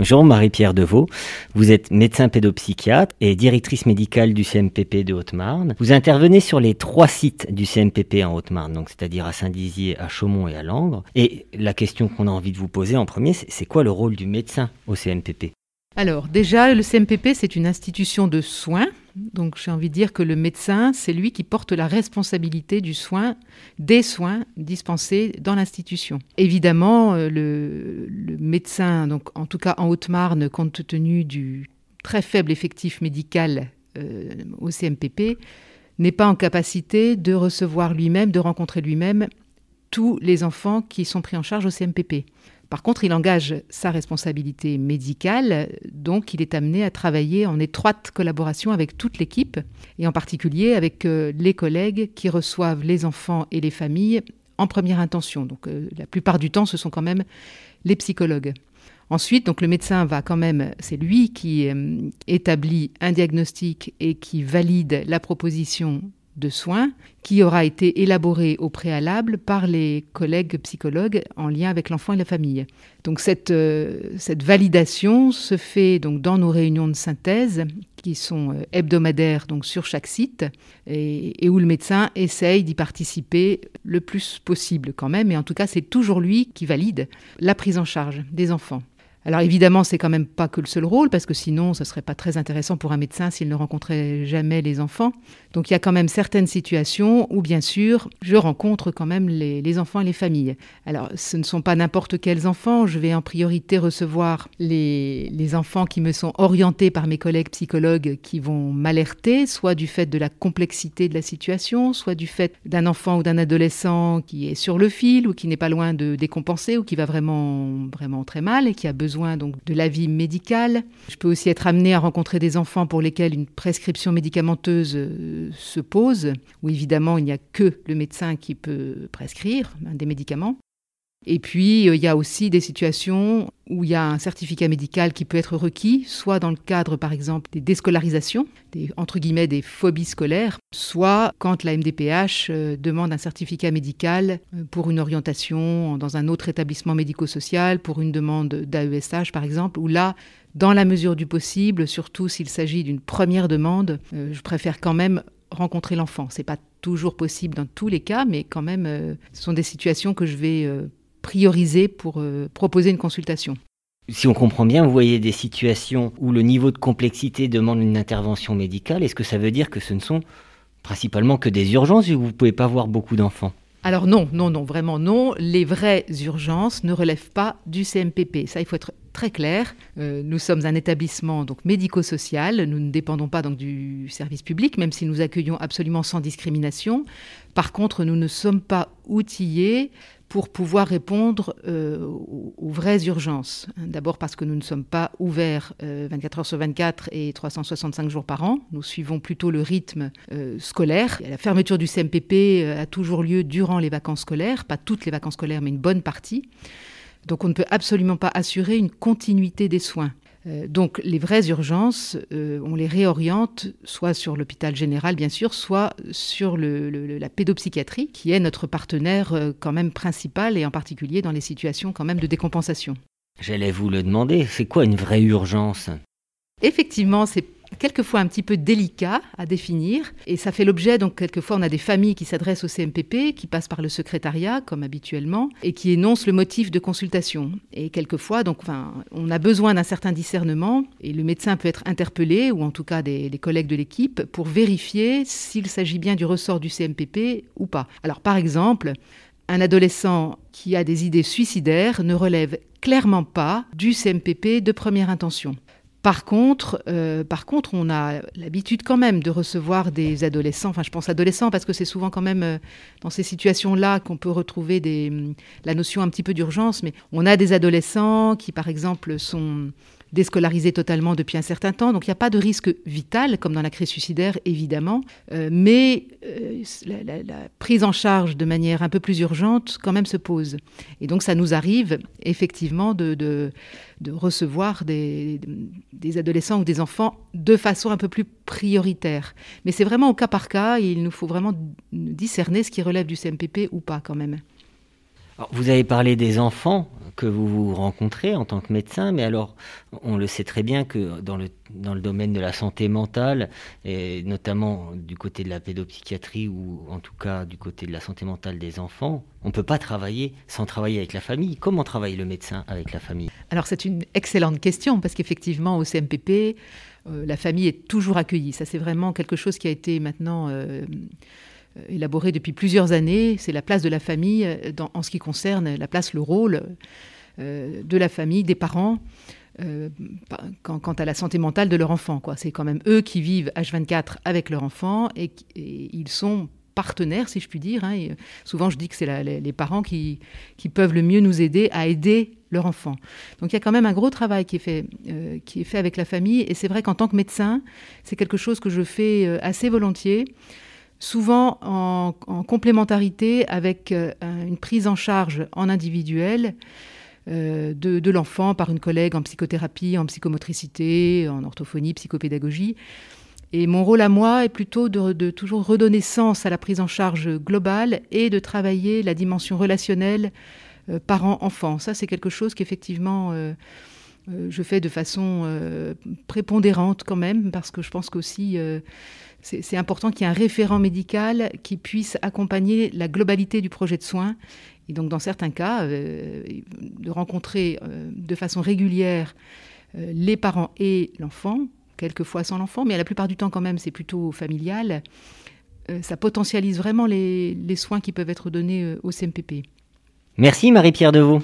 Jean-Marie-Pierre Deveau, vous êtes médecin pédopsychiatre et directrice médicale du CMPP de Haute-Marne. Vous intervenez sur les trois sites du CMPP en Haute-Marne, c'est-à-dire à Saint-Dizier, à Chaumont et à Langres. Et la question qu'on a envie de vous poser en premier, c'est quoi le rôle du médecin au CMPP alors déjà, le CMPP, c'est une institution de soins. Donc j'ai envie de dire que le médecin, c'est lui qui porte la responsabilité du soin, des soins dispensés dans l'institution. Évidemment, euh, le, médecin, en tout cas en Haute-Marne, compte tenu du très faible effectif médical euh, au CMPP, n'est pas en capacité de recevoir lui-même, de rencontrer lui-même tous les enfants qui sont pris en charge au CMPP. Par contre, il engage sa responsabilité médicale, donc il est amené à travailler en étroite collaboration avec toute l'équipe, et en particulier avec euh, les collègues qui reçoivent les enfants et les familles en première intention. Donc euh, la plupart du temps, ce sont quand même les psychologues. Ensuite, donc le médecin va quand même, c'est lui qui euh, établit un diagnostic et qui valide la proposition de soins qui aura été élaboré au préalable par les collègues psychologues en lien avec l'enfant et la famille. Donc cette, euh, cette validation se fait donc dans nos réunions de synthèse qui sont euh, hebdomadaires donc sur chaque site et, et où le médecin essaye d'y participer le plus possible quand même. Et en tout cas, c'est toujours lui qui valide la prise en charge des enfants. Alors évidemment, c'est quand même pas que le seul rôle, parce que sinon, ce serait pas très intéressant pour un médecin s'il ne rencontrait jamais les enfants. Donc il y a quand même certaines situations où, bien sûr, je rencontre quand même les, enfants et les familles. Alors ce ne sont pas n'importe quels enfants. Je vais en priorité recevoir les, les enfants qui me sont orientés par mes collègues psychologues qui vont m'alerter, soit du fait de la complexité de la situation, soit du fait d'un enfant ou d'un adolescent qui est sur le fil ou qui n'est pas loin de décompenser ou qui va vraiment, vraiment très mal et qui a besoin donc de l'avis médical. Je peux aussi être amené à rencontrer des enfants pour lesquels une prescription médicamenteuse euh, se pose, où évidemment il n'y a que le médecin qui peut prescrire hein, des médicaments. Et puis, euh, il y a aussi des situations où il y a un certificat médical qui peut être requis, soit dans le cadre, par exemple, des déscolarisations, des, entre guillemets des phobies scolaires, soit quand la MDPH euh, demande un certificat médical euh, pour une orientation dans un autre établissement médico-social, pour une demande d'AESH, par exemple, où là, dans la mesure du possible, surtout s'il s'agit d'une première demande, je préfère quand même rencontrer l'enfant. Ce n'est pas toujours possible dans tous les cas, mais quand même, ce sont des situations que je vais prioriser pour euh, proposer une consultation. Si on comprend bien, vous voyez des situations où le niveau de complexité demande une intervention médicale. Est-ce que ça veut dire que ce ne sont principalement que des urgences où vous ne pouvez pas voir beaucoup d'enfants? Alors non, non, non, vraiment non. Les vraies urgences ne relèvent pas du CMPP. Ça, il faut être très clair. Euh, nous sommes un établissement donc médico-social. Nous ne dépendons pas donc du service public, même si nous accueillons absolument sans discrimination. Par contre, nous ne sommes pas outillés pour pouvoir répondre euh, aux, vraies urgences. D'abord parce que nous ne sommes pas ouverts 24 euh, heures sur 24 et 365 jours par an. Nous suivons plutôt le rythme scolaire. La fermeture du CMPP a toujours lieu durant les vacances scolaires, pas toutes les vacances scolaires, mais une bonne partie. Donc on ne peut absolument pas assurer une continuité des soins. Euh, donc les vraies urgences, euh, on les réoriente soit sur l'hôpital général bien sûr, soit sur la pédopsychiatrie qui est notre partenaire euh, quand même principal et en particulier dans les situations quand même de décompensation. J'allais vous le demander, c'est quoi une vraie urgence? Effectivement, c'est quelquefois un petit peu délicat à définir. Et ça fait l'objet, donc quelquefois on a des familles qui s'adressent au CMPP, qui passent par le secrétariat, comme habituellement, et qui énoncent le motif de consultation. Et quelquefois, donc, enfin, on a besoin d'un certain discernement, et le médecin peut être interpellé, ou en tout cas des, collègues de l'équipe, pour vérifier s'il s'agit bien du ressort du CMPP ou pas. Alors par exemple, un adolescent qui a des idées suicidaires ne relève clairement pas du CMPP de première intention. Par contre, euh, par contre, on a l'habitude quand même de recevoir des adolescents. Enfin, je pense adolescents parce que c'est souvent quand même euh, dans ces situations-là qu'on peut retrouver des, la notion un petit peu d'urgence. Mais on a des adolescents qui, par exemple, sont déscolarisé totalement depuis un certain temps. Donc il n'y a pas de risque vital, comme dans la crise suicidaire, évidemment. Euh, mais la, prise en charge de manière un peu plus urgente, quand même, se pose. Et donc ça nous arrive, effectivement, de, recevoir des, adolescents ou des enfants de façon un peu plus prioritaire. Mais c'est vraiment au cas par cas. il nous faut vraiment discerner ce qui relève du CMPP ou pas, quand même. Vous avez parlé des enfants que vous rencontrez en tant que médecin, mais alors on le sait très bien que dans le, dans le domaine de la santé mentale, et notamment du côté de la pédopsychiatrie ou en tout cas du côté de la santé mentale des enfants, on ne peut pas travailler sans travailler avec la famille. Comment travaille le médecin avec la famille? Alors c'est une excellente question parce qu'effectivement au CMPP, euh, la famille est toujours accueillie. Ça c'est vraiment quelque chose qui a été maintenant... Euh, euh, élaboré depuis plusieurs années. C'est la place de la famille euh, en ce qui concerne la place, le rôle euh, de la famille, des parents. quant, à la santé mentale de leur enfant. C'est quand même eux qui vivent H24 avec leur enfant et, ils sont partenaires, si je puis dire. Hein. souvent, je dis que c'est les, parents qui, peuvent le mieux nous aider à aider leur enfant. Donc il y a quand même un gros travail qui est fait avec la famille. Et c'est vrai qu'en tant que médecin, c'est quelque chose que je fais assez volontiers souvent en, complémentarité avec euh, une prise en charge en individuel euh, de, l'enfant par une collègue en psychothérapie, en psychomotricité, en orthophonie, psychopédagogie. Et mon rôle à moi est plutôt de, toujours redonner sens à la prise en charge globale et de travailler la dimension relationnelle euh, parent-enfant. Ça, c'est quelque chose qu'effectivement je fais de façon prépondérante quand même, parce que je pense qu'aussi c'est important qu'il y ait un référent médical qui puisse accompagner la globalité du projet de soins. Et donc, dans certains cas, euh, de rencontrer euh, de façon régulière euh, les parents et l'enfant, quelquefois sans l'enfant, mais la plupart du temps, quand même, c'est plutôt familial. ça potentialise vraiment les, les, soins qui peuvent être donnés au CMPP. Merci Marie-Pierre Deveau.